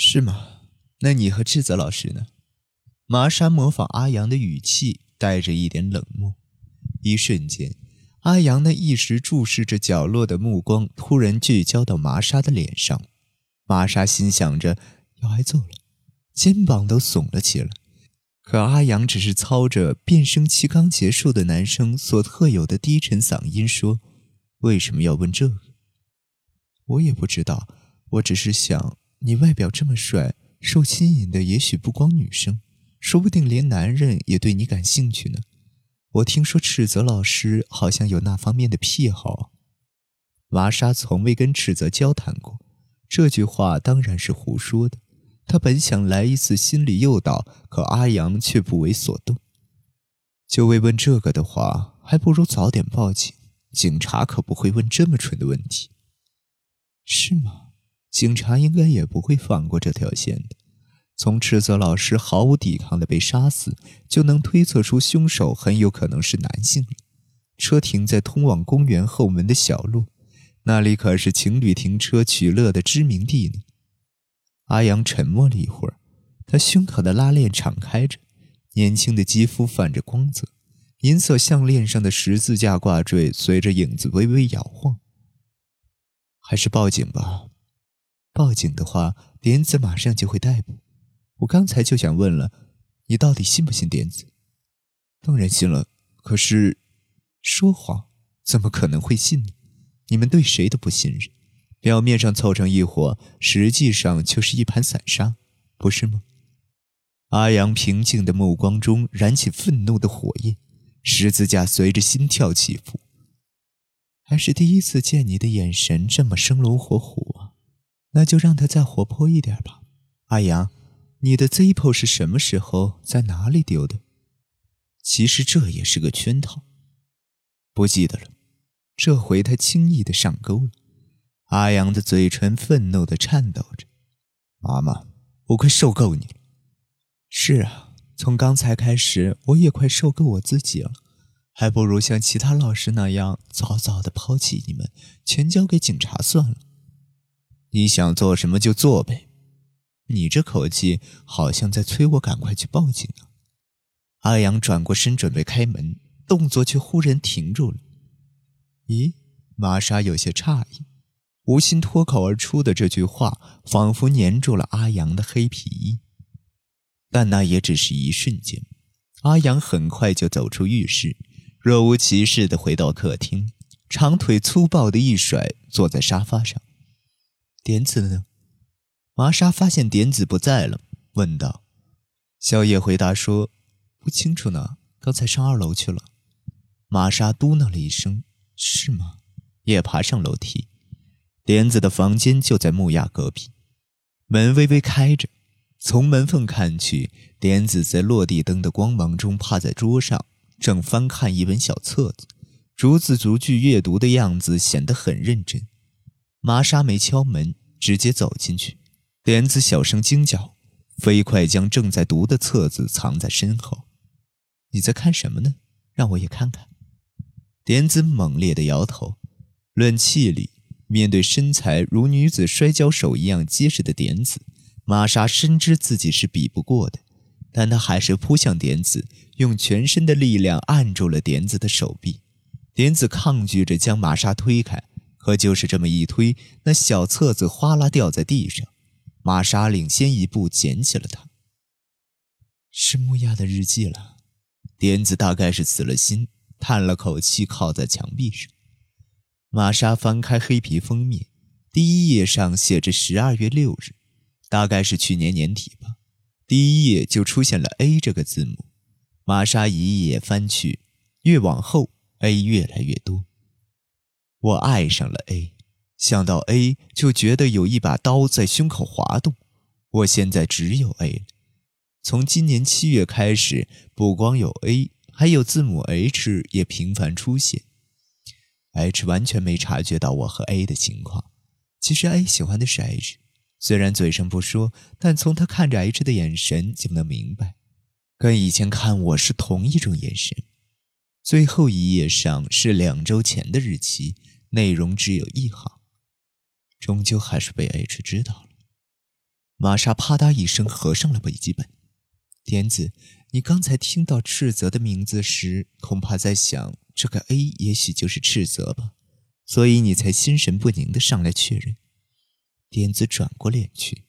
是吗？那你和智泽老师呢？麻莎模仿阿阳的语气，带着一点冷漠。一瞬间，阿阳那一直注视着角落的目光突然聚焦到麻莎的脸上。麻莎心想着要挨揍了，肩膀都耸了起来。可阿阳只是操着变声期刚结束的男生所特有的低沉嗓音说：“为什么要问这个？我也不知道，我只是想。”你外表这么帅，受吸引的也许不光女生，说不定连男人也对你感兴趣呢。我听说赤泽老师好像有那方面的癖好。麻莎从未跟赤泽交谈过，这句话当然是胡说的。他本想来一次心理诱导，可阿阳却不为所动。就为问这个的话，还不如早点报警。警察可不会问这么蠢的问题，是吗？警察应该也不会放过这条线的。从赤泽老师毫无抵抗的被杀死，就能推测出凶手很有可能是男性了。车停在通往公园后门的小路，那里可是情侣停车取乐的知名地呢。阿阳沉默了一会儿，他胸口的拉链敞开着，年轻的肌肤泛着光泽，银色项链上的十字架挂坠随着影子微微摇晃。还是报警吧。报警的话，点子马上就会逮捕。我刚才就想问了，你到底信不信点子？当然信了。可是，说谎怎么可能会信呢？你们对谁都不信任，表面上凑成一伙，实际上就是一盘散沙，不是吗？阿阳平静的目光中燃起愤怒的火焰，十字架随着心跳起伏。还是第一次见你的眼神这么生龙活虎啊！那就让他再活泼一点吧，阿阳，你的 Zippo 是什么时候在哪里丢的？其实这也是个圈套，不记得了。这回他轻易的上钩了。阿阳的嘴唇愤怒的颤抖着：“妈妈，我快受够你了。”是啊，从刚才开始，我也快受够我自己了，还不如像其他老师那样早早的抛弃你们，全交给警察算了。你想做什么就做呗，你这口气好像在催我赶快去报警啊！阿阳转过身准备开门，动作却忽然停住了。咦，玛莎有些诧异，无心脱口而出的这句话仿佛粘住了阿阳的黑皮衣。但那也只是一瞬间，阿阳很快就走出浴室，若无其事的回到客厅，长腿粗暴的一甩，坐在沙发上。点子呢？麻莎发现点子不在了，问道。小野回答说：“不清楚呢，刚才上二楼去了。”玛莎嘟囔了一声：“是吗？”也爬上楼梯。点子的房间就在木亚隔壁，门微微开着，从门缝看去，点子在落地灯的光芒中趴在桌上，正翻看一本小册子，逐字逐句阅读的样子显得很认真。玛莎没敲门，直接走进去。点子小声惊叫，飞快将正在读的册子藏在身后。你在看什么呢？让我也看看。点子猛烈的摇头。论气力，面对身材如女子摔跤手一样结实的点子，玛莎深知自己是比不过的。但她还是扑向点子，用全身的力量按住了点子的手臂。点子抗拒着将玛莎推开。可就是这么一推，那小册子哗啦掉在地上。玛莎领先一步捡起了它。是木亚的日记了。点子大概是死了心，叹了口气，靠在墙壁上。玛莎翻开黑皮封面，第一页上写着十二月六日，大概是去年年底吧。第一页就出现了 A 这个字母。玛莎一页翻去，越往后 A 越来越多。我爱上了 A，想到 A 就觉得有一把刀在胸口滑动。我现在只有 A 了。从今年七月开始，不光有 A，还有字母 H 也频繁出现。H 完全没察觉到我和 A 的情况。其实 A 喜欢的是 H，虽然嘴上不说，但从他看着 H 的眼神就能明白，跟以前看我是同一种眼神。最后一页上是两周前的日期。内容只有一行，终究还是被 H 知道了。玛莎啪嗒一声合上了笔记本。点子，你刚才听到赤泽的名字时，恐怕在想这个 A 也许就是赤泽吧，所以你才心神不宁地上来确认。点子转过脸去，